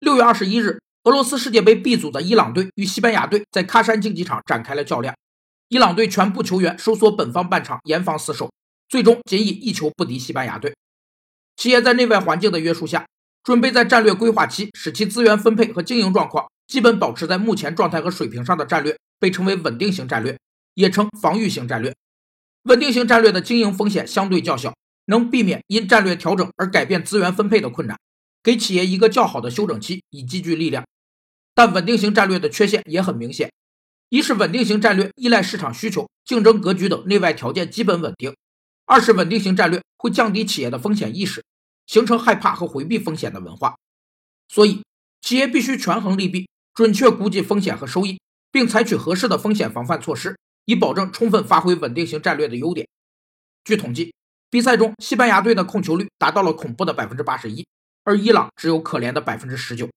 六月二十一日，俄罗斯世界杯 B 组的伊朗队与西班牙队在喀山竞技场展开了较量。伊朗队全部球员收缩本方半场，严防死守，最终仅以一球不敌西班牙队。企业在内外环境的约束下，准备在战略规划期使其资源分配和经营状况基本保持在目前状态和水平上的战略，被称为稳定型战略，也称防御型战略。稳定型战略的经营风险相对较小，能避免因战略调整而改变资源分配的困难。给企业一个较好的休整期，以积聚力量。但稳定型战略的缺陷也很明显：一是稳定型战略依赖市场需求、竞争格局等内外条件基本稳定；二是稳定型战略会降低企业的风险意识，形成害怕和回避风险的文化。所以，企业必须权衡利弊，准确估计风险和收益，并采取合适的风险防范措施，以保证充分发挥稳定型战略的优点。据统计，比赛中西班牙队的控球率达到了恐怖的百分之八十一。而伊朗只有可怜的百分之十九。